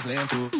mais lento.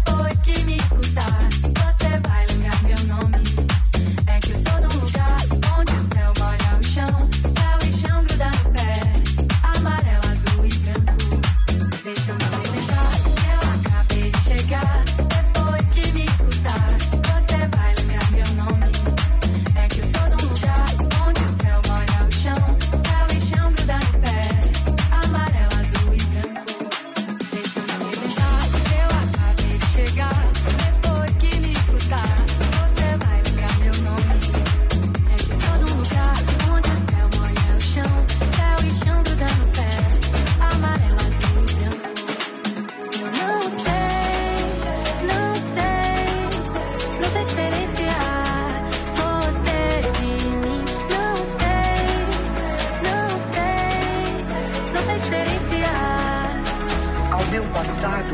meu passado,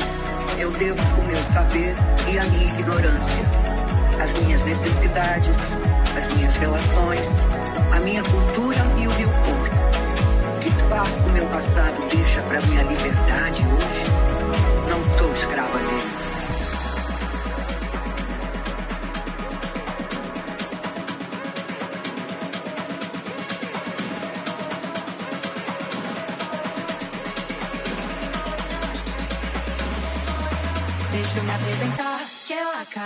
eu devo o meu saber e a minha ignorância, as minhas necessidades, as minhas relações, a minha cultura e o meu corpo. Que espaço meu passado deixa para minha liberdade hoje? Não sou escrava dele.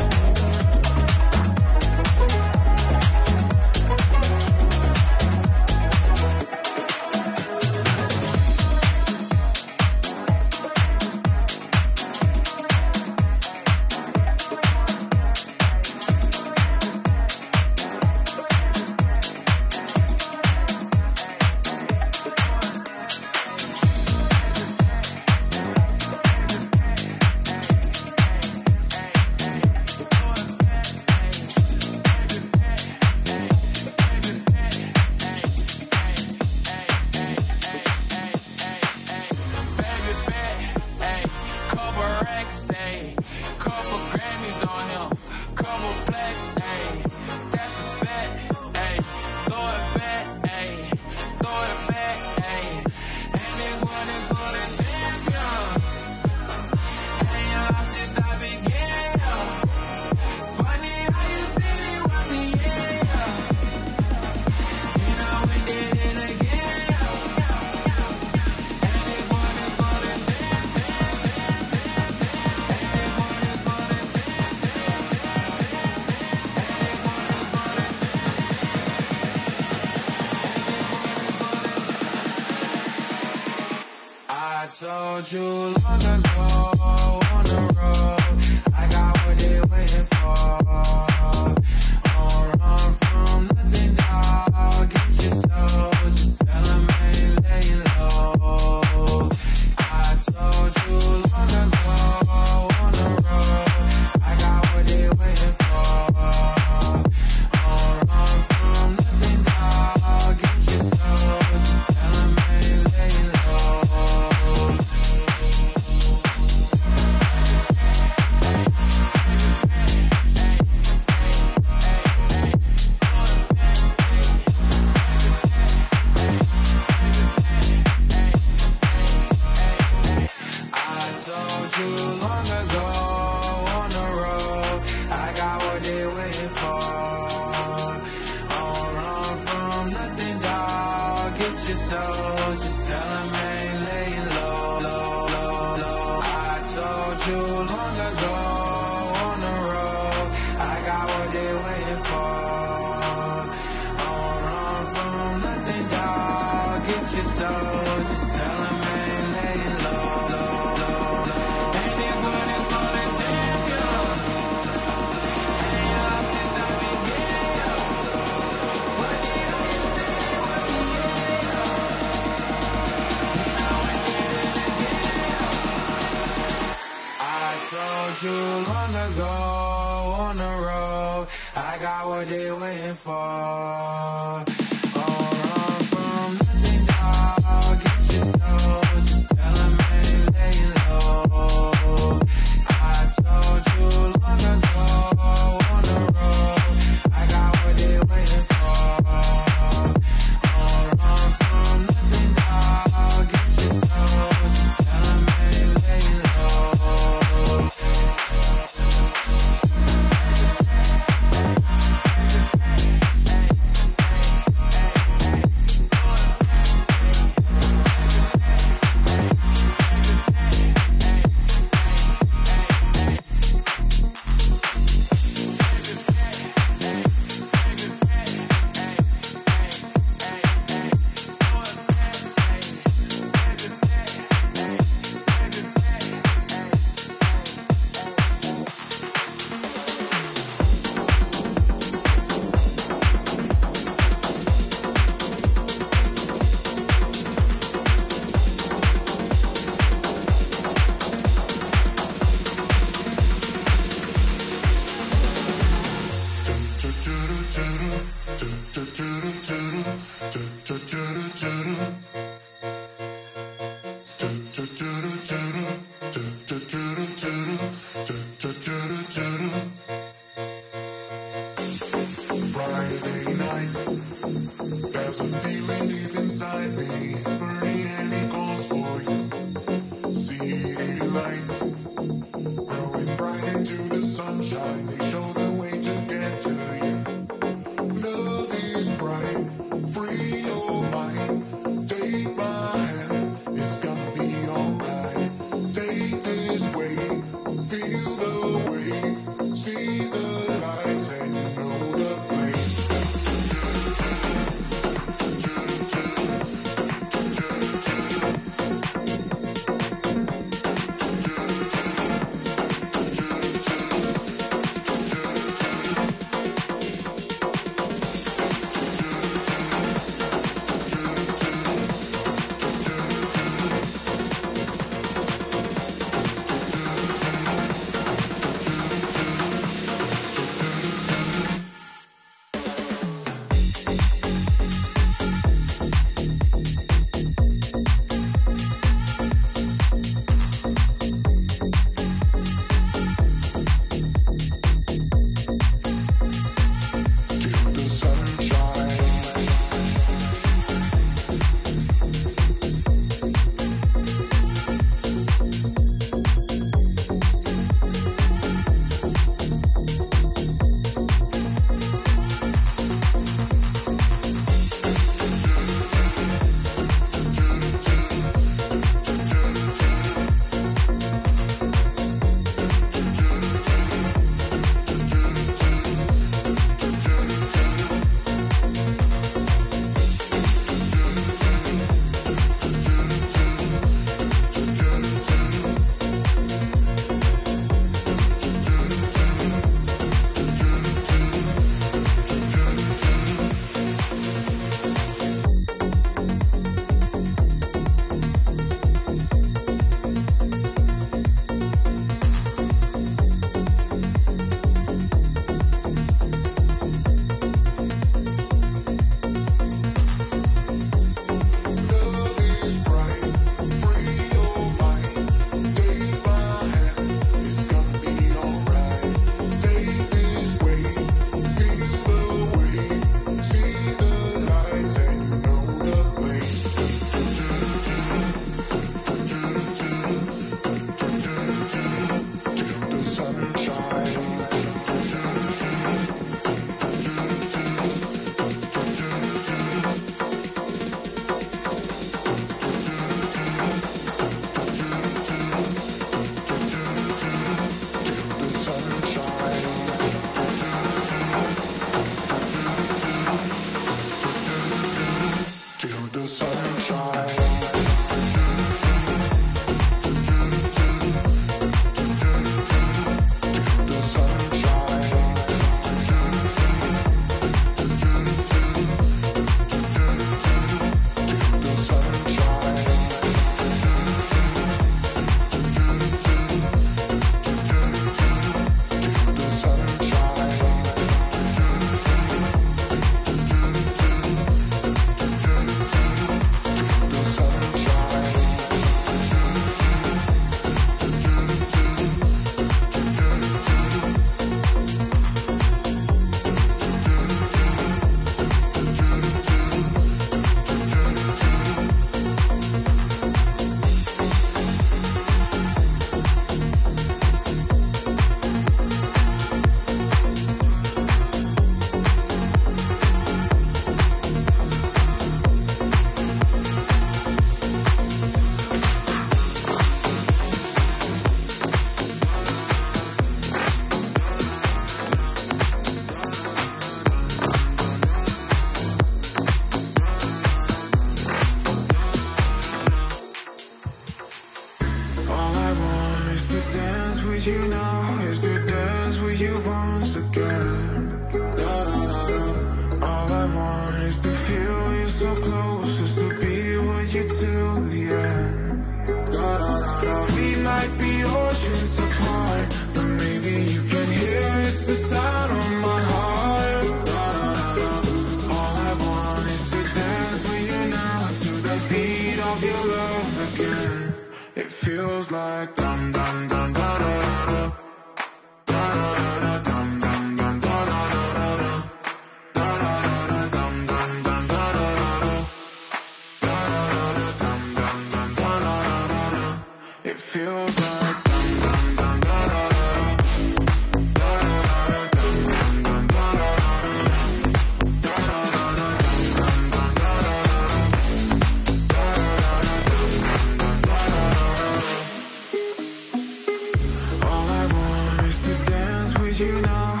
you now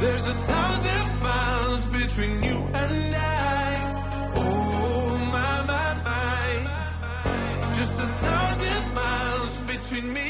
There's a thousand miles between you and I. Oh, my, my, my. Just a thousand miles between me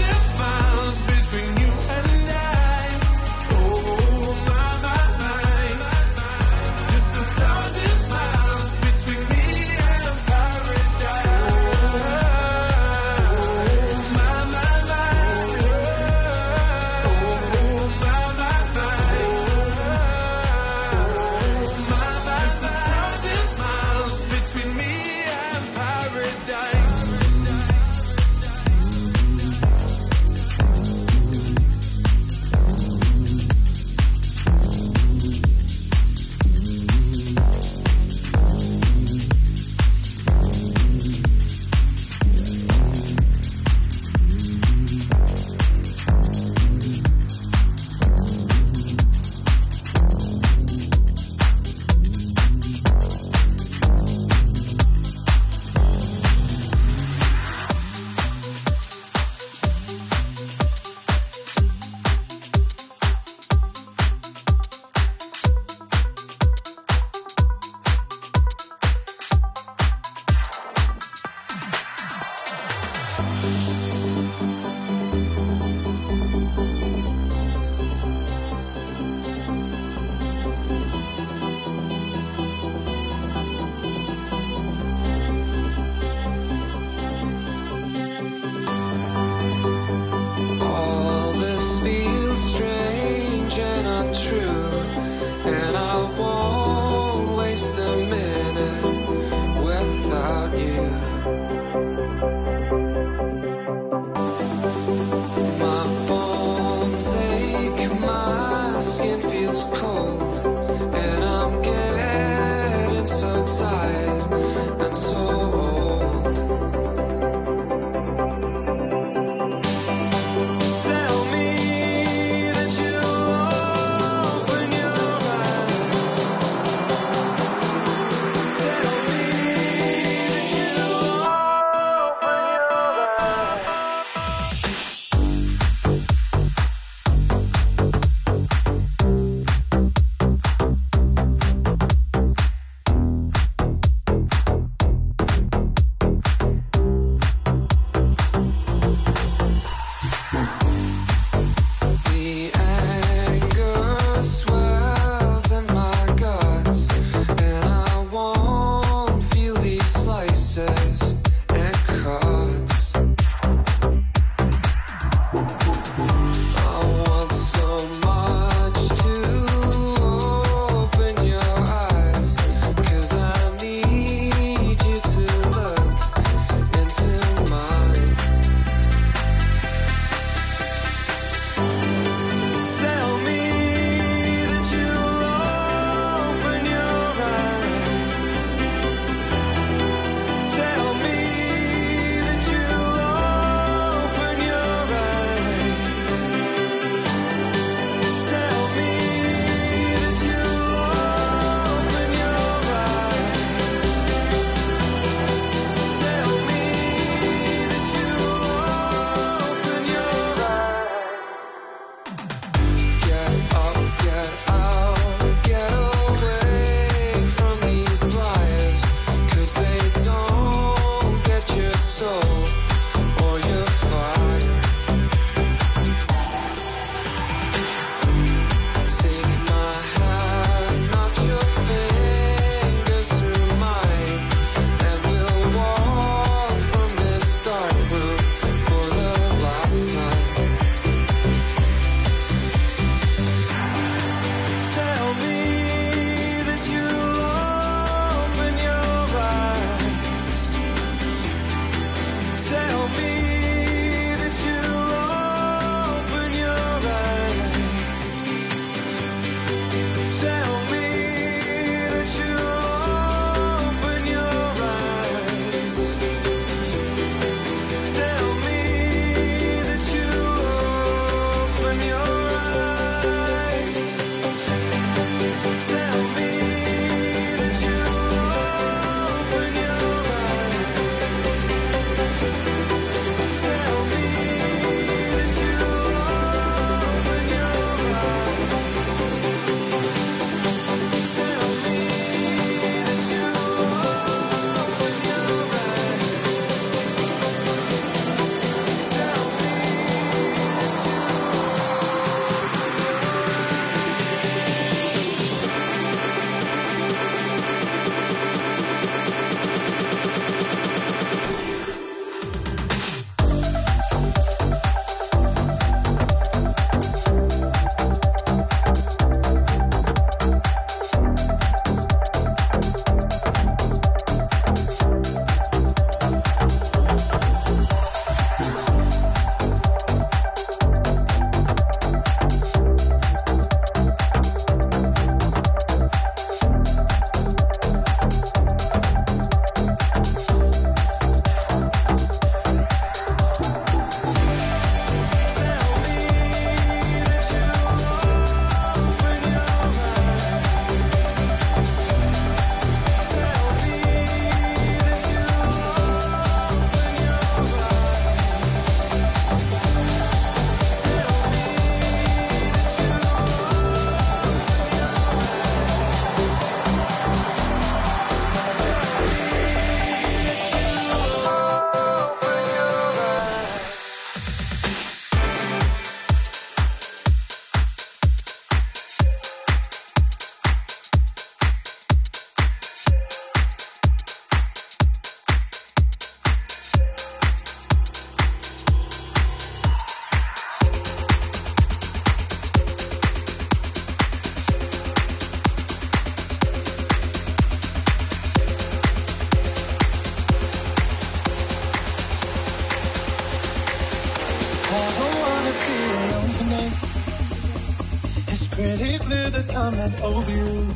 the I'm over you.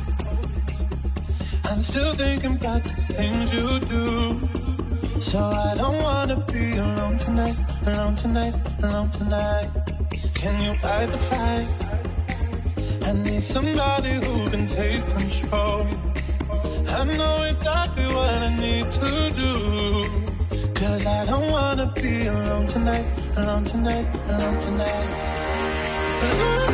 I'm still thinking about the things you do. So I don't wanna be alone tonight, alone tonight, alone tonight. Can you fight the fight? I need somebody who can take control. I know exactly what I need to do. Cause I don't wanna be alone tonight, alone tonight, alone tonight.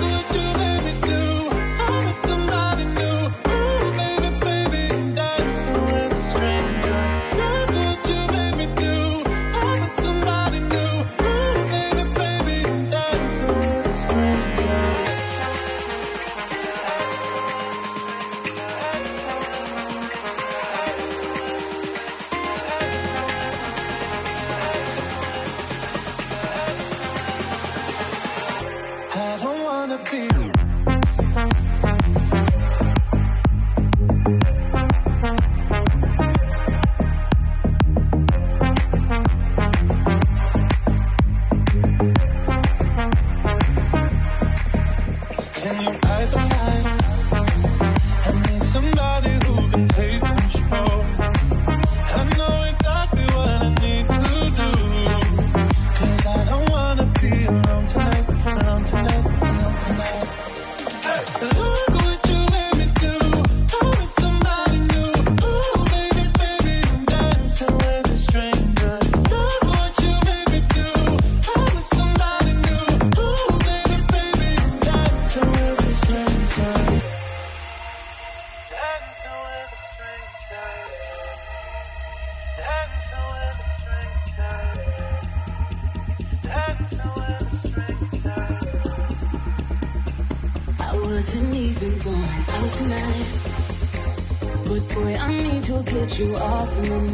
Thank you.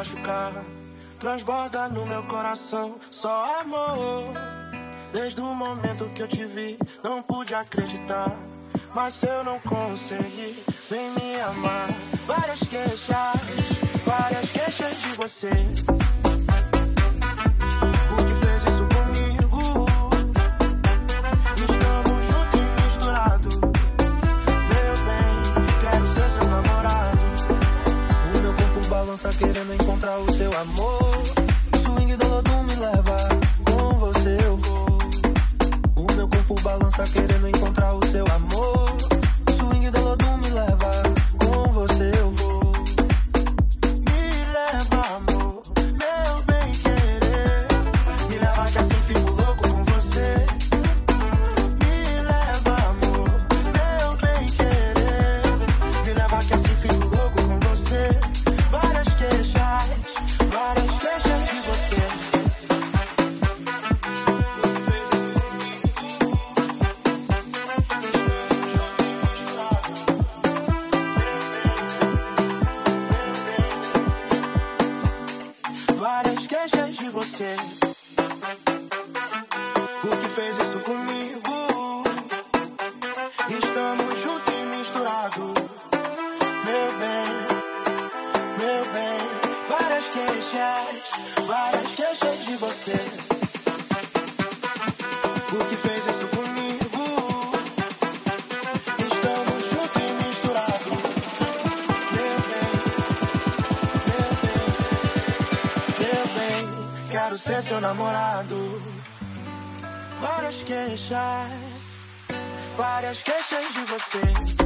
machucar. Transborda no meu coração só amor. Desde o momento que eu te vi, não pude acreditar. Mas eu não consegui, vem me amar. Várias queixas, várias queixas de você. É seu namorado. Várias queixas, várias queixas de você.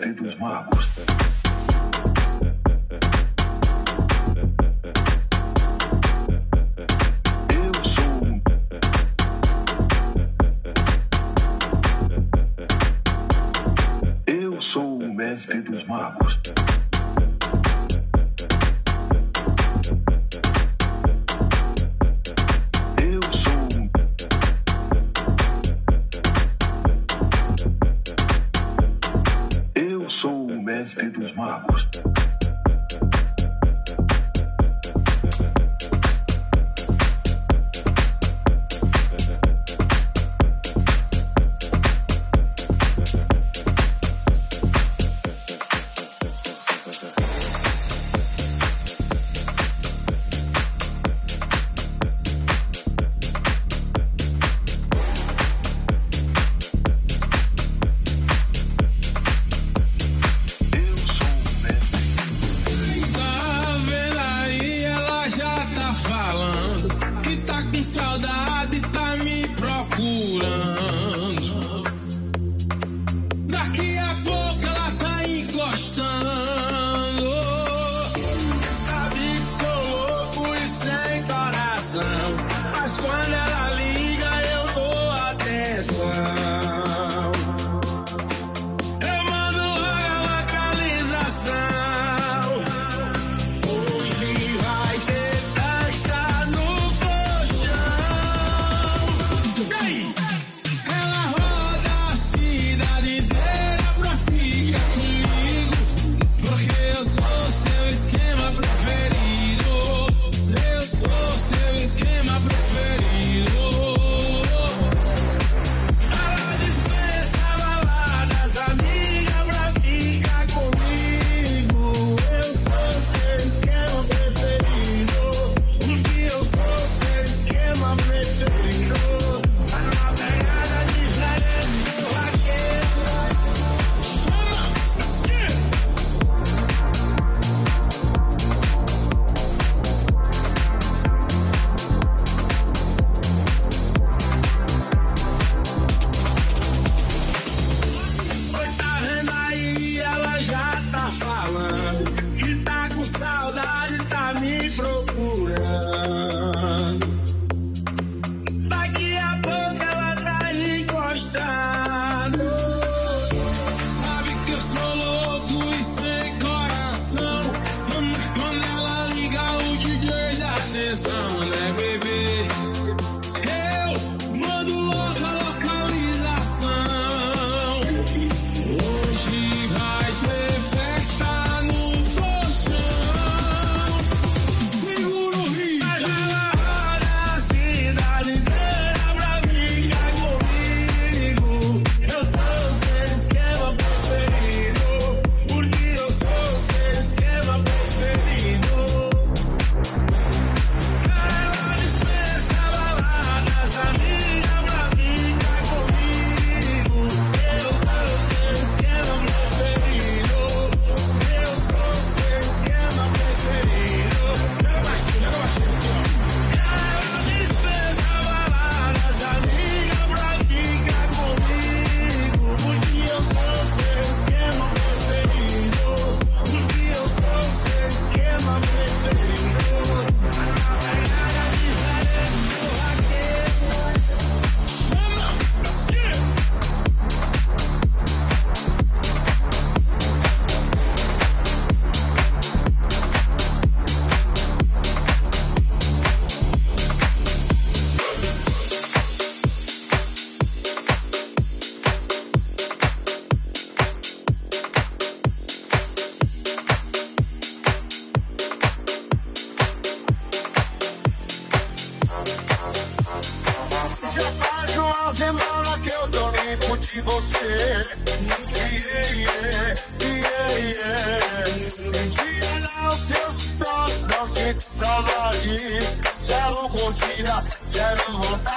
Mestre dos magos. Eu sou. Eu sou o mestre dos magos.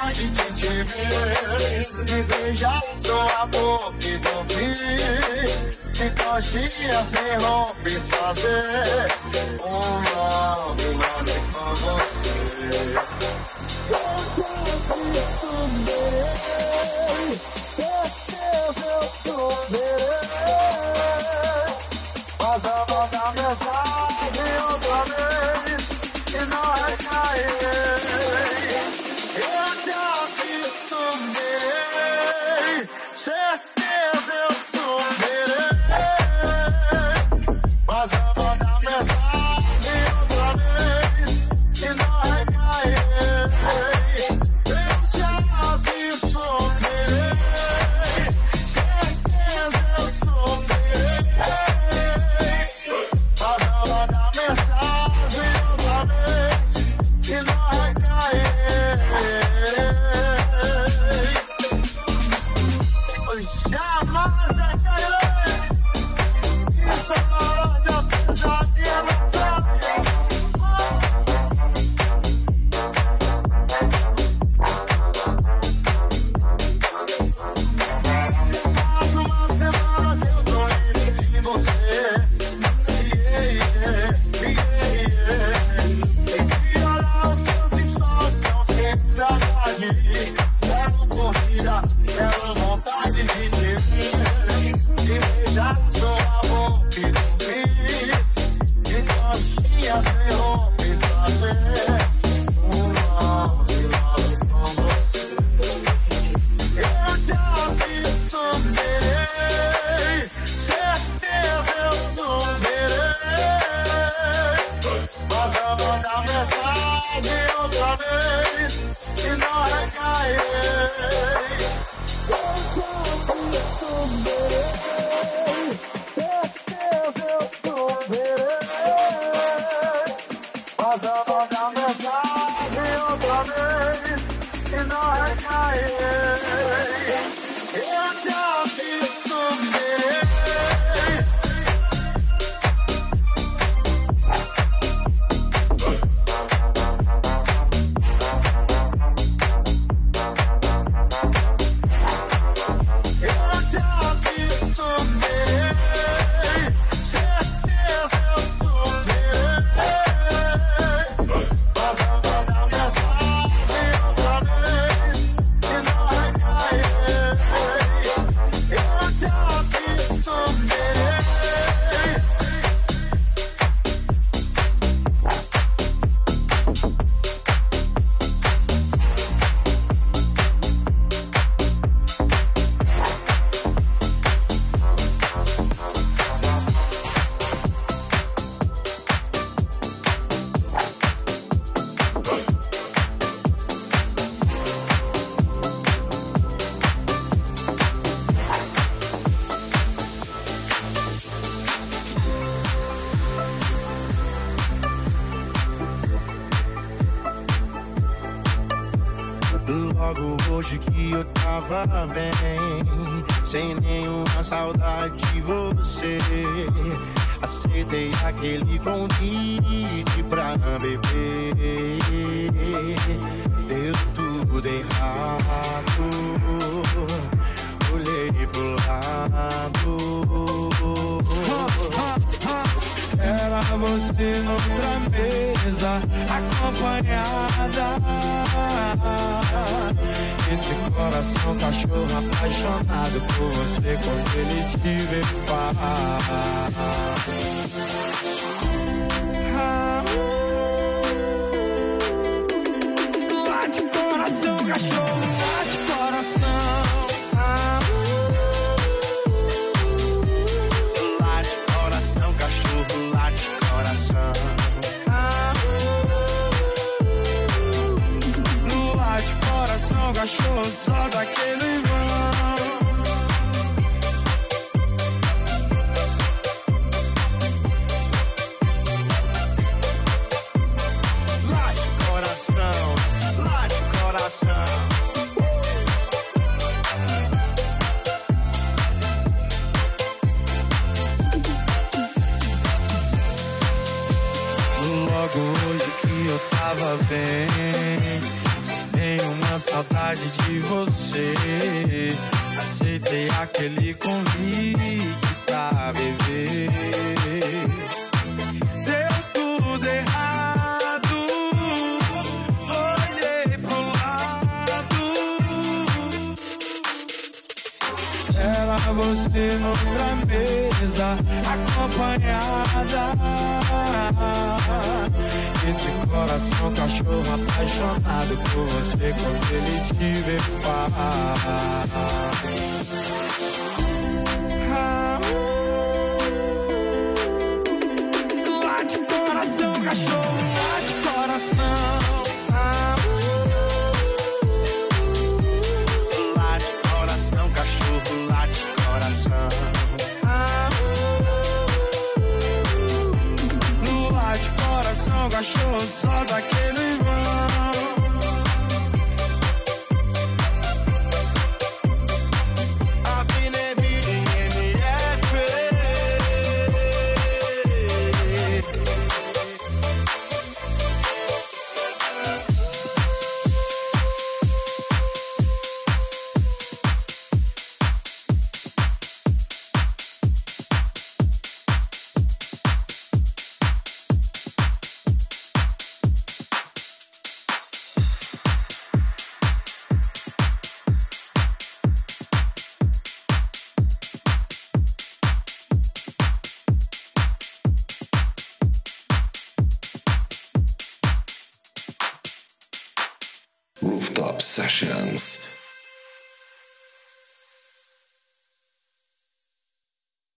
vontade de te ver. Me beijar em sua boca e dormir. De coxinha sem rompe fazer. Uma homenagem com você. Eu quero te esconder. bem, sem nenhuma saudade de você. Aceitei aquele convite você quando ele te ver.